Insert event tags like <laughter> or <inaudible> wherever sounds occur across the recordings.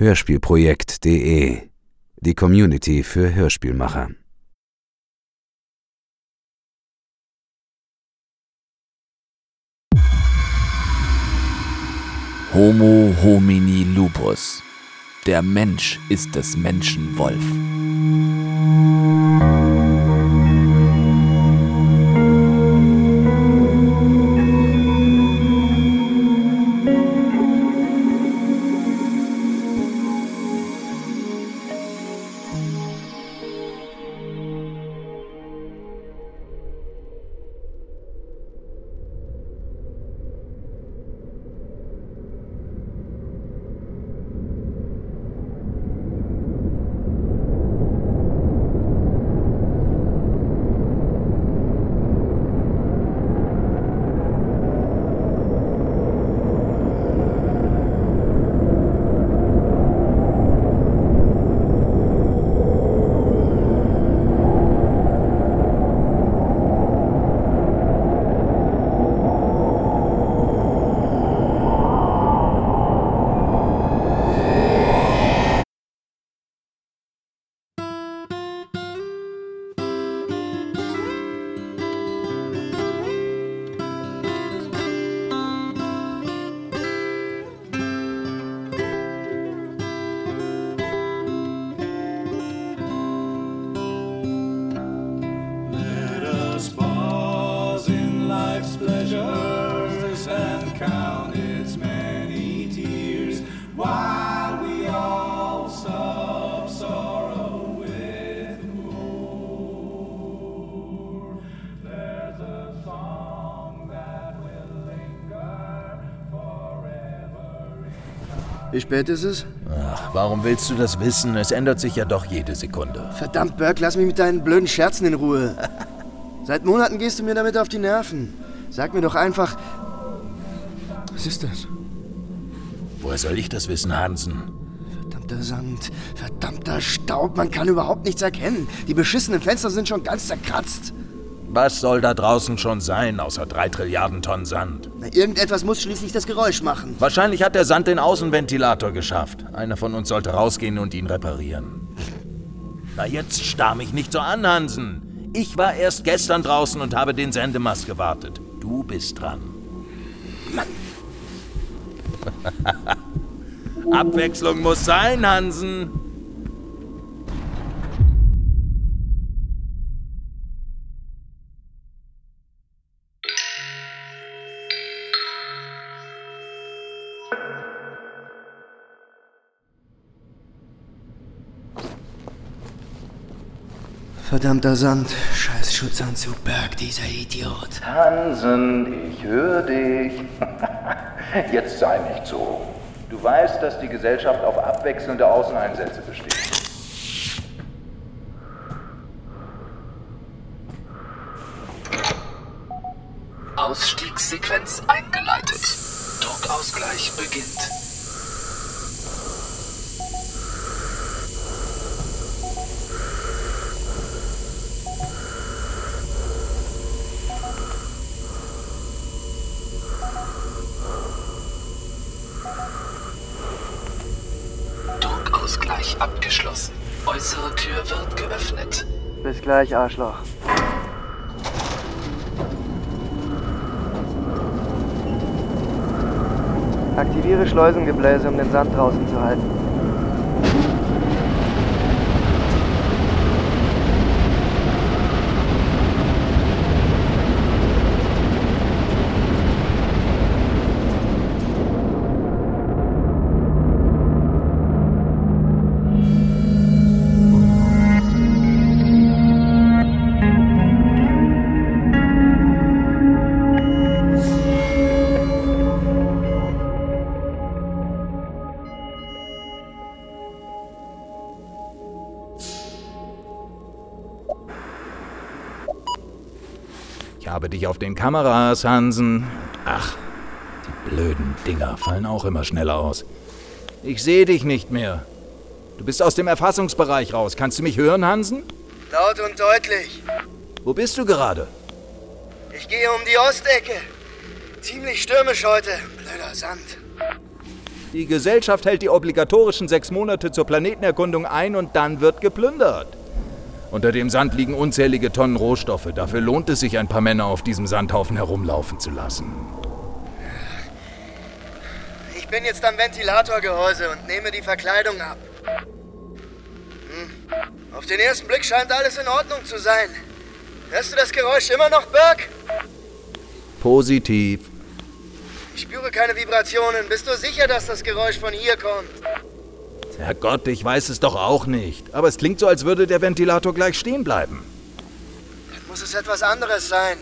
Hörspielprojekt.de Die Community für Hörspielmacher. Homo homini lupus. Der Mensch ist des Menschen Wolf. Wie spät ist es? Ach, warum willst du das wissen? Es ändert sich ja doch jede Sekunde. Verdammt, Burke, lass mich mit deinen blöden Scherzen in Ruhe. <laughs> Seit Monaten gehst du mir damit auf die Nerven. Sag mir doch einfach. Was ist das? Woher soll ich das wissen, Hansen? Verdammter Sand, verdammter Staub, man kann überhaupt nichts erkennen. Die beschissenen Fenster sind schon ganz zerkratzt. Was soll da draußen schon sein, außer drei Trilliarden Tonnen Sand? Na, irgendetwas muss schließlich das Geräusch machen. Wahrscheinlich hat der Sand den Außenventilator geschafft. Einer von uns sollte rausgehen und ihn reparieren. Na, jetzt starr mich nicht so an, Hansen. Ich war erst gestern draußen und habe den Sendemast gewartet. Du bist dran. <laughs> Abwechslung muss sein, Hansen. Verdammter Sand, scheiß Schutzanzug, Burke, dieser Idiot. Hansen, ich höre dich. <laughs> Jetzt sei nicht so. Du weißt, dass die Gesellschaft auf abwechselnde Außeneinsätze besteht. Ausstiegssequenz eingeleitet. Druckausgleich beginnt. Druckausgleich abgeschlossen. Äußere Tür wird geöffnet. Bis gleich, Arschloch. Aktiviere Schleusengebläse, um den Sand draußen zu halten. Ich habe dich auf den Kameras, Hansen. Ach, die blöden Dinger fallen auch immer schneller aus. Ich sehe dich nicht mehr. Du bist aus dem Erfassungsbereich raus. Kannst du mich hören, Hansen? Laut und deutlich. Wo bist du gerade? Ich gehe um die Ostecke. Ziemlich stürmisch heute. Blöder Sand. Die Gesellschaft hält die obligatorischen sechs Monate zur Planetenerkundung ein und dann wird geplündert. Unter dem Sand liegen unzählige Tonnen Rohstoffe. Dafür lohnt es sich, ein paar Männer auf diesem Sandhaufen herumlaufen zu lassen. Ich bin jetzt am Ventilatorgehäuse und nehme die Verkleidung ab. Hm. Auf den ersten Blick scheint alles in Ordnung zu sein. Hörst du das Geräusch immer noch, Burke? Positiv. Ich spüre keine Vibrationen. Bist du sicher, dass das Geräusch von hier kommt? Herrgott, ich weiß es doch auch nicht. Aber es klingt so, als würde der Ventilator gleich stehen bleiben. Dann muss es etwas anderes sein.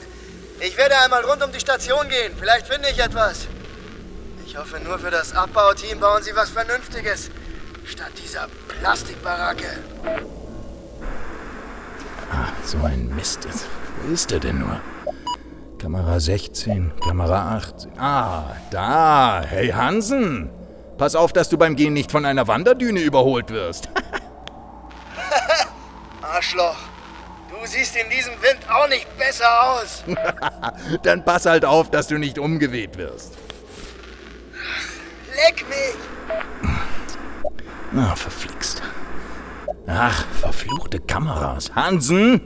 Ich werde einmal rund um die Station gehen. Vielleicht finde ich etwas. Ich hoffe nur für das Abbauteam bauen sie was Vernünftiges. Statt dieser Plastikbaracke. Ah, so ein Mist. Wo ist er denn nur? Kamera 16, Kamera 18. Ah, da. Hey Hansen. Pass auf, dass du beim Gehen nicht von einer Wanderdüne überholt wirst. <laughs> Arschloch. Du siehst in diesem Wind auch nicht besser aus. <laughs> Dann pass halt auf, dass du nicht umgeweht wirst. Leck mich. Na, verflixt. Ach, verfluchte Kameras. Hansen!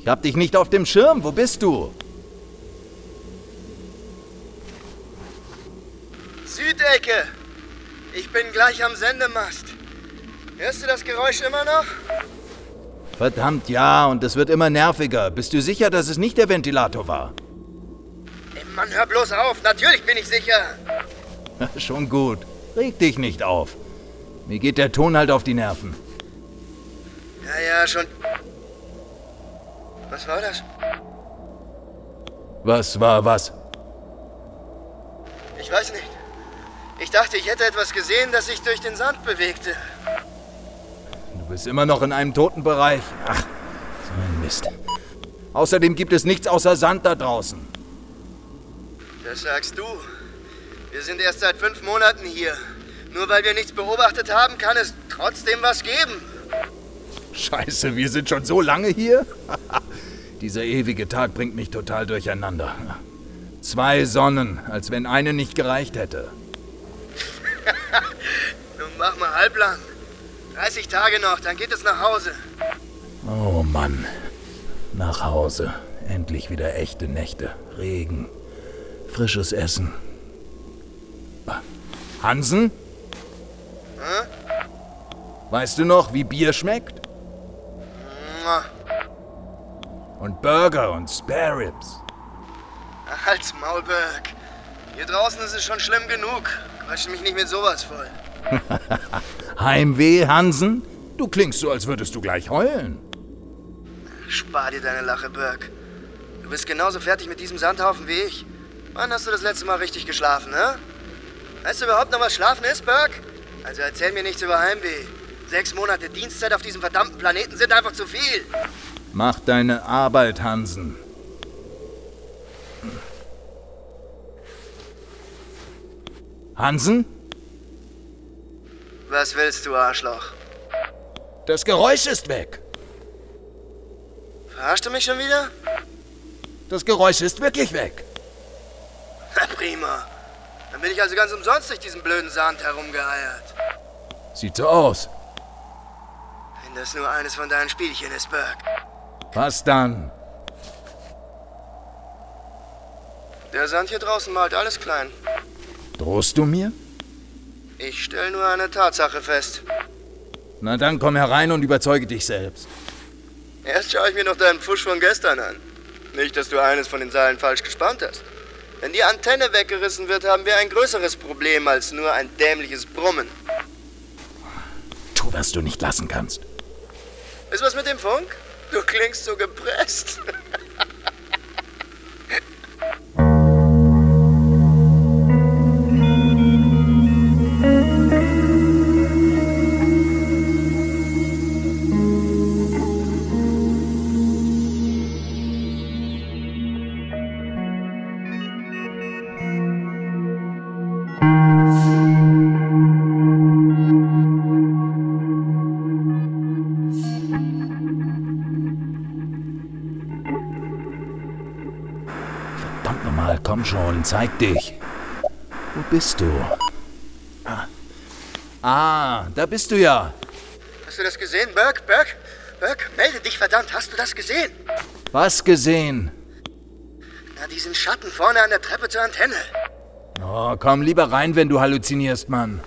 Ich hab dich nicht auf dem Schirm. Wo bist du? Südecke. Ich bin gleich am Sendemast. Hörst du das Geräusch immer noch? Verdammt, ja, und es wird immer nerviger. Bist du sicher, dass es nicht der Ventilator war? Ey, Mann, hör bloß auf. Natürlich bin ich sicher. <laughs> Schon gut. Reg dich nicht auf. Mir geht der Ton halt auf die Nerven. Ja, ja, schon. Was war das? Was war was? Ich weiß nicht. Ich dachte, ich hätte etwas gesehen, das sich durch den Sand bewegte. Du bist immer noch in einem toten Bereich. Ach, so ein Mist. Außerdem gibt es nichts außer Sand da draußen. Das sagst du. Wir sind erst seit fünf Monaten hier. Nur weil wir nichts beobachtet haben, kann es trotzdem was geben. Scheiße, wir sind schon so lange hier? <laughs> Dieser ewige Tag bringt mich total durcheinander. Zwei Sonnen, als wenn eine nicht gereicht hätte. <laughs> Nun mach mal halblang. 30 Tage noch, dann geht es nach Hause. Oh Mann. Nach Hause. Endlich wieder echte Nächte. Regen. Frisches Essen. Hansen? Hä? Weißt du noch, wie Bier schmeckt? Mua. Und Burger und Spare Ribs. Halt's Maul, Burke. Hier draußen ist es schon schlimm genug. Quatsch mich nicht mit sowas voll. <laughs> Heimweh, Hansen? Du klingst so, als würdest du gleich heulen. Spar dir deine Lache, Burke. Du bist genauso fertig mit diesem Sandhaufen wie ich. Wann hast du das letzte Mal richtig geschlafen, ne? Weißt du überhaupt noch, was Schlafen ist, Burke? Also erzähl mir nichts über Heimweh. Sechs Monate Dienstzeit auf diesem verdammten Planeten sind einfach zu viel. Mach deine Arbeit, Hansen. Hansen? Was willst du, Arschloch? Das Geräusch ist weg. Verarschst du mich schon wieder? Das Geräusch ist wirklich weg. Na prima. Dann bin ich also ganz umsonst durch diesen blöden Sand herumgeeiert. Sieht so aus. Wenn das nur eines von deinen Spielchen ist, Burke. Was dann? Der Sand hier draußen malt alles klein. Drohst du mir? Ich stelle nur eine Tatsache fest. Na dann komm herein und überzeuge dich selbst. Erst schaue ich mir noch deinen Pfusch von gestern an. Nicht, dass du eines von den Seilen falsch gespannt hast. Wenn die Antenne weggerissen wird, haben wir ein größeres Problem als nur ein dämliches Brummen. Tu, was du nicht lassen kannst. Ist was mit dem Funk? Du klingst so gepresst. <laughs> zeig dich. Wo bist du? Ah, da bist du ja. Hast du das gesehen, Burke? Burke? Burke, melde dich, verdammt. Hast du das gesehen? Was gesehen? Na, diesen Schatten vorne an der Treppe zur Antenne. Oh, komm lieber rein, wenn du halluzinierst, Mann.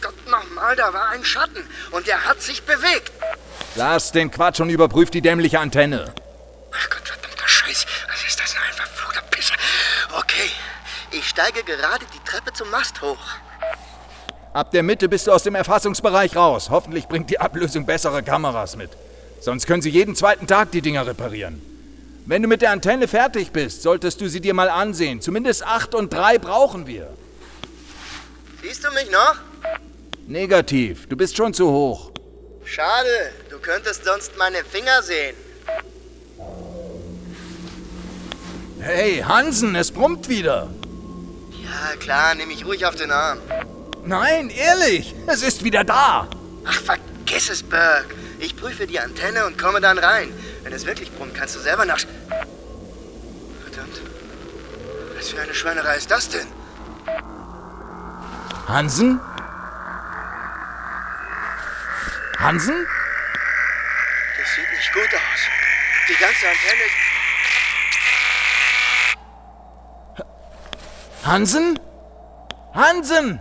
Gott nochmal, da war ein Schatten. Und der hat sich bewegt. Lass den Quatsch und überprüf die dämliche Antenne. Ach Gott, verdammter Scheiß. Was ist das denn ein verfluchter Pisser? Okay, ich steige gerade die Treppe zum Mast hoch. Ab der Mitte bist du aus dem Erfassungsbereich raus. Hoffentlich bringt die Ablösung bessere Kameras mit. Sonst können sie jeden zweiten Tag die Dinger reparieren. Wenn du mit der Antenne fertig bist, solltest du sie dir mal ansehen. Zumindest 8 und 3 brauchen wir. Siehst du mich noch? Negativ, du bist schon zu hoch. Schade, du könntest sonst meine Finger sehen. Hey, Hansen, es brummt wieder. Ja, klar, nehme ich ruhig auf den Arm. Nein, ehrlich, es ist wieder da. Ach, vergiss es, Burke. Ich prüfe die Antenne und komme dann rein. Wenn es wirklich brummt, kannst du selber nach... Verdammt. Was für eine Schweinerei ist das denn? Hansen? Hansen? Das sieht nicht gut aus. Die ganze Antenne ist... Hansen? Hansen!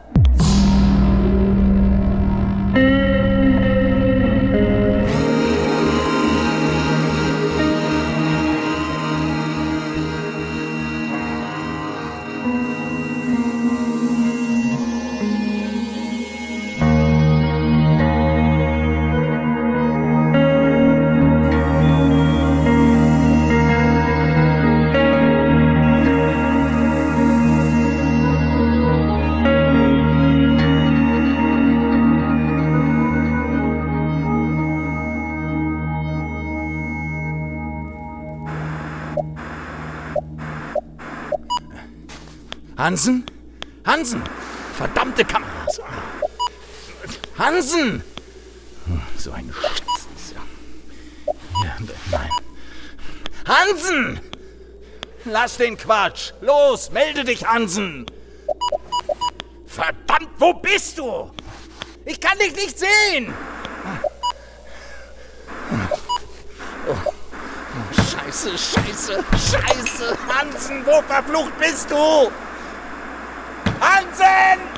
Hansen? Hansen! Verdammte Kameras! Hansen! So ein Scheiß. Ja, nein. Hansen! Lass den Quatsch! Los, melde dich, Hansen! Verdammt, wo bist du? Ich kann dich nicht sehen! Oh. Scheiße, scheiße, scheiße! Hansen, wo verflucht bist du? Hansen!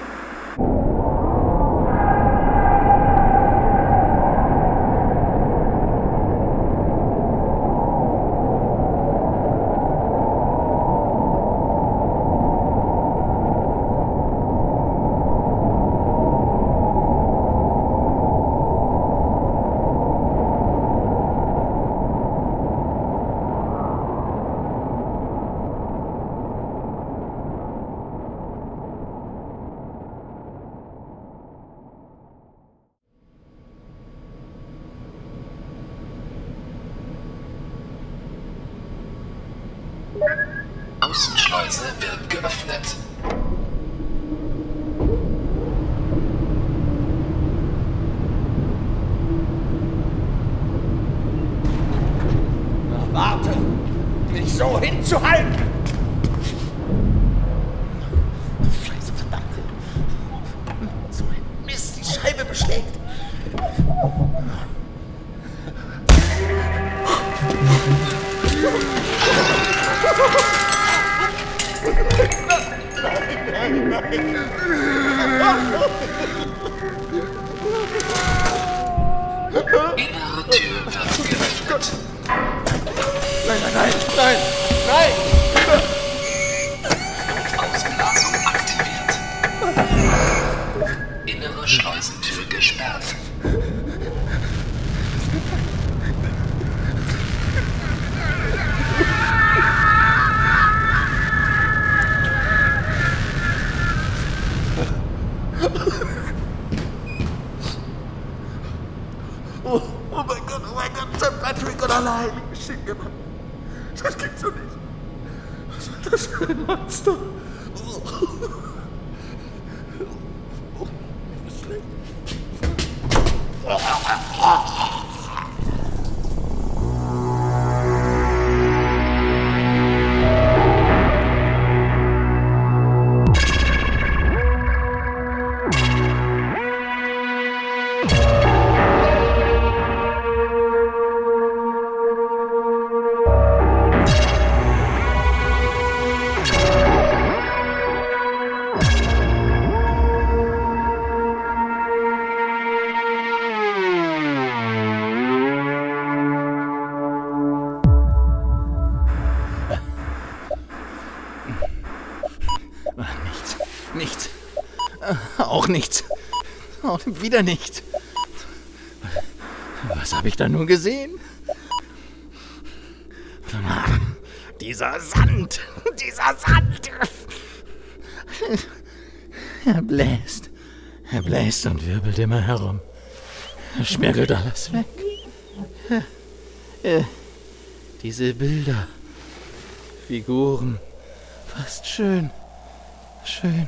Und allein. Schicke Mann. Das gibt's doch nicht. Was war das für ein Monster? <laughs> Auch nichts. Auch wieder nichts. Was habe ich da nun gesehen? <laughs> Dieser Sand. Dieser Sand. Er bläst. Er bläst und wirbelt immer herum. Er schmirgelt alles weg. Äh, diese Bilder. Figuren. Fast schön. Schön.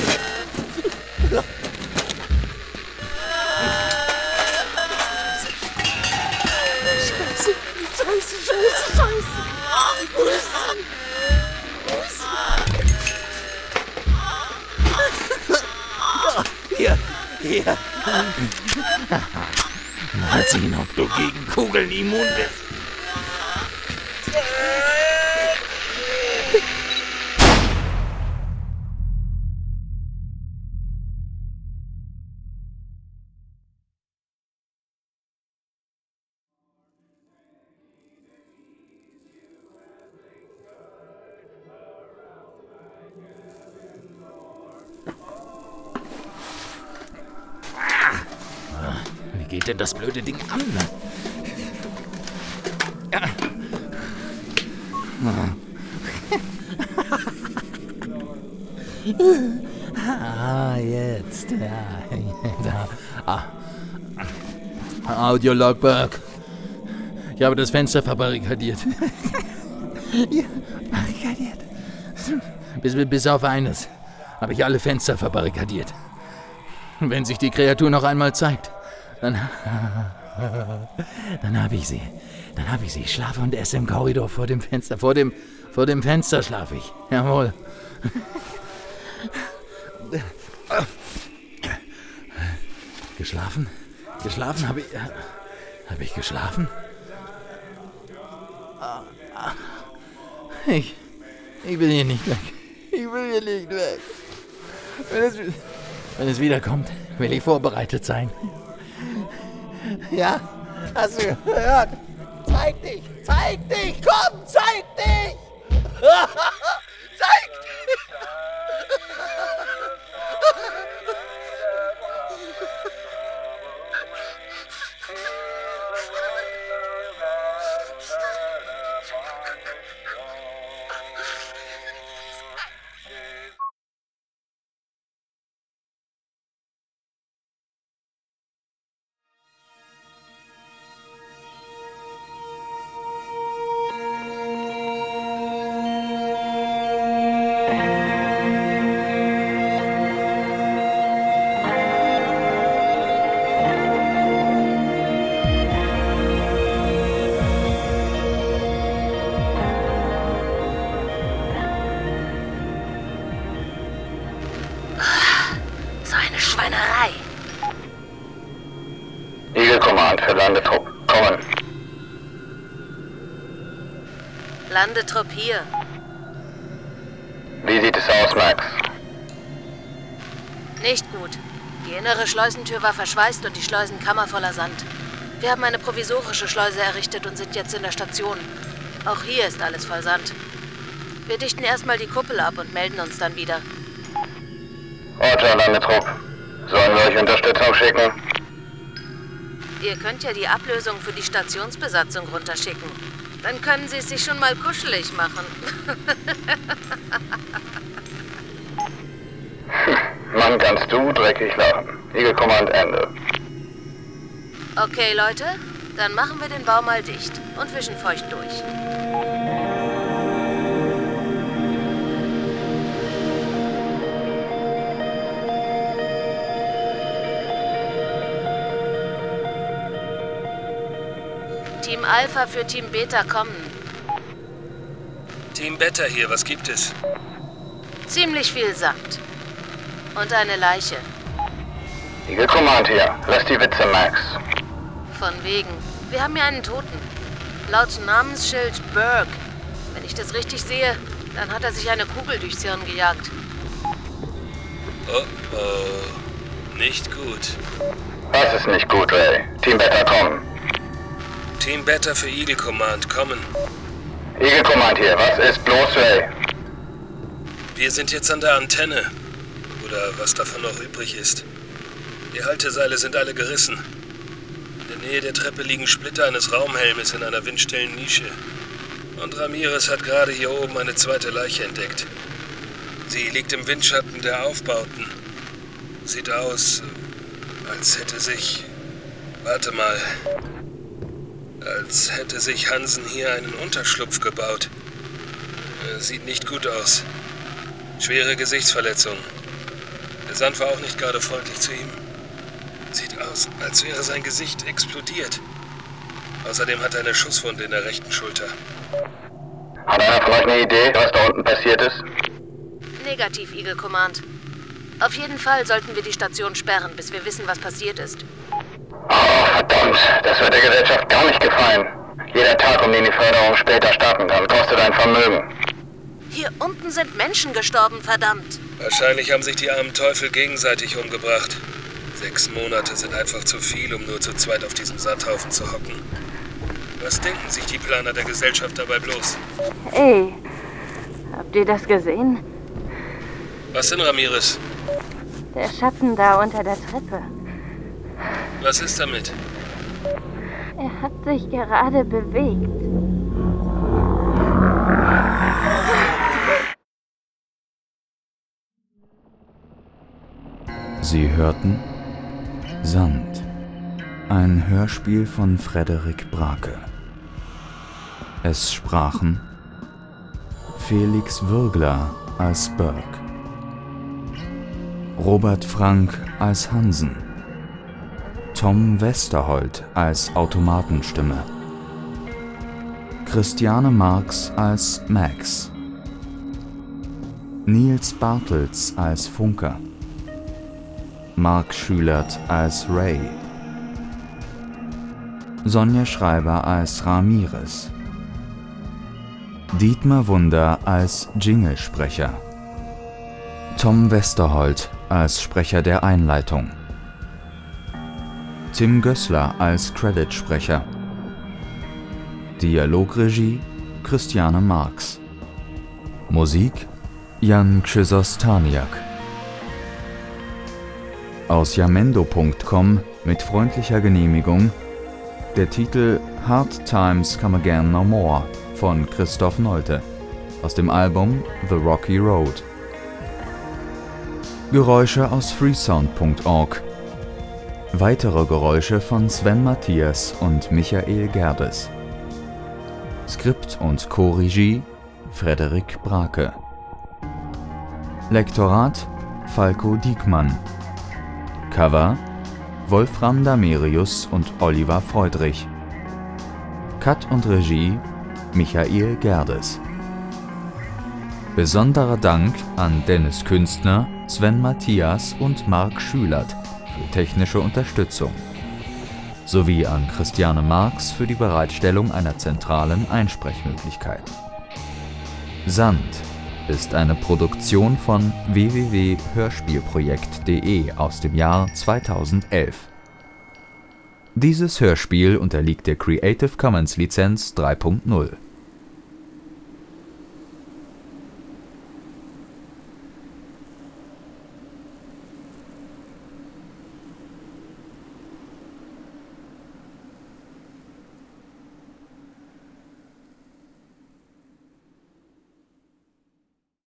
Mal sehen, ob du gegen Kugeln immun bist. Geht denn das blöde Ding an? Ja. Ah, jetzt. Ja. Da. Ah. Audiologberg. Ich habe das Fenster verbarrikadiert. <laughs> ja, barrikadiert. Bis, bis auf eines habe ich alle Fenster verbarrikadiert. Wenn sich die Kreatur noch einmal zeigt, dann. <laughs> Dann habe ich sie. Dann habe ich sie. Ich schlafe und esse im Korridor vor dem Fenster. Vor dem, vor dem Fenster schlafe ich. Jawohl. <laughs> Geschlafen? Geschlafen? Habe ich. Habe ich geschlafen? Ich. Ich will hier nicht weg. Ich will hier nicht weg. Wenn es, wenn es wiederkommt, will ich vorbereitet sein. Ja, hast du gehört? Zeig dich! Zeig dich! Komm, zeig dich! <laughs> Landetrupp hier. Wie sieht es aus, Max? Nicht gut. Die innere Schleusentür war verschweißt und die Schleusenkammer voller Sand. Wir haben eine provisorische Schleuse errichtet und sind jetzt in der Station. Auch hier ist alles voll Sand. Wir dichten erstmal die Kuppel ab und melden uns dann wieder. Roger, Landetrupp. Sollen wir euch Unterstützung schicken? Ihr könnt ja die Ablösung für die Stationsbesatzung runterschicken. Dann können sie es sich schon mal kuschelig machen. <laughs> Mann, kannst du dreckig lachen. Eagle Command Ende. Okay, Leute, dann machen wir den Bau mal dicht und wischen feucht durch. Team Alpha für Team Beta kommen. Team Beta hier, was gibt es? Ziemlich viel Sand. Und eine Leiche. Eagle Command hier. Lass die Witze, Max. Von wegen. Wir haben hier einen Toten. Laut Namensschild Burke. Wenn ich das richtig sehe, dann hat er sich eine Kugel durchs Hirn gejagt. Oh, oh. Nicht gut. Was ist nicht gut, Ray? Team Beta kommen. Team Beta für Eagle Command, kommen. Eagle Command hier, was ist bloß, Ray? Wir sind jetzt an der Antenne. Oder was davon noch übrig ist. Die Halteseile sind alle gerissen. In der Nähe der Treppe liegen Splitter eines Raumhelmes in einer windstillen Nische. Und Ramirez hat gerade hier oben eine zweite Leiche entdeckt. Sie liegt im Windschatten der Aufbauten. Sieht aus, als hätte sich. Warte mal. Als hätte sich Hansen hier einen Unterschlupf gebaut. Äh, Sieht nicht gut aus. Schwere Gesichtsverletzung. Der Sand war auch nicht gerade freundlich zu ihm. Sieht aus, als wäre sein Gesicht explodiert. Außerdem hat er eine Schusswunde in der rechten Schulter. Hat einer von euch eine Idee, was da unten passiert ist? Negativ, Eagle Command. Auf jeden Fall sollten wir die Station sperren, bis wir wissen, was passiert ist. Oh, verdammt, das wird der Gesellschaft gar nicht gefallen. Jeder Tag, um den die Förderung später starten kann, kostet ein Vermögen. Hier unten sind Menschen gestorben, verdammt. Wahrscheinlich haben sich die armen Teufel gegenseitig umgebracht. Sechs Monate sind einfach zu viel, um nur zu zweit auf diesem Sandhaufen zu hocken. Was denken sich die Planer der Gesellschaft dabei bloß? Ey, habt ihr das gesehen? Was denn, Ramirez? Der Schatten da unter der Treppe. Was ist damit? Er hat sich gerade bewegt. Sie hörten Sand, ein Hörspiel von Frederik Brake. Es sprachen Felix Würgler als Burke, Robert Frank als Hansen, Tom Westerholt als Automatenstimme, Christiane Marx als Max, Nils Bartels als Funker, Mark Schülert als Ray, Sonja Schreiber als Ramirez, Dietmar Wunder als Jinglesprecher, Tom Westerholt als Sprecher der Einleitung, Tim Gößler als Creditsprecher, Dialogregie Christiane Marx, Musik Jan Krzystaniak. Aus jamendo.com mit freundlicher Genehmigung der Titel Hard Times Come Again No More von Christoph Nolte aus dem Album The Rocky Road. Geräusche aus freesound.org. Weitere Geräusche von Sven Matthias und Michael Gerdes. Skript und Co-Regie Frederik Brake. Lektorat Falco Diekmann. Cover Wolfram Damerius und Oliver Freudrich. Cut und Regie Michael Gerdes. Besonderer Dank an Dennis Künstner, Sven Matthias und Marc Schülert technische Unterstützung. Sowie an Christiane Marx für die Bereitstellung einer zentralen Einsprechmöglichkeit. Sand ist eine Produktion von www.hörspielprojekt.de aus dem Jahr 2011. Dieses Hörspiel unterliegt der Creative Commons Lizenz 3.0.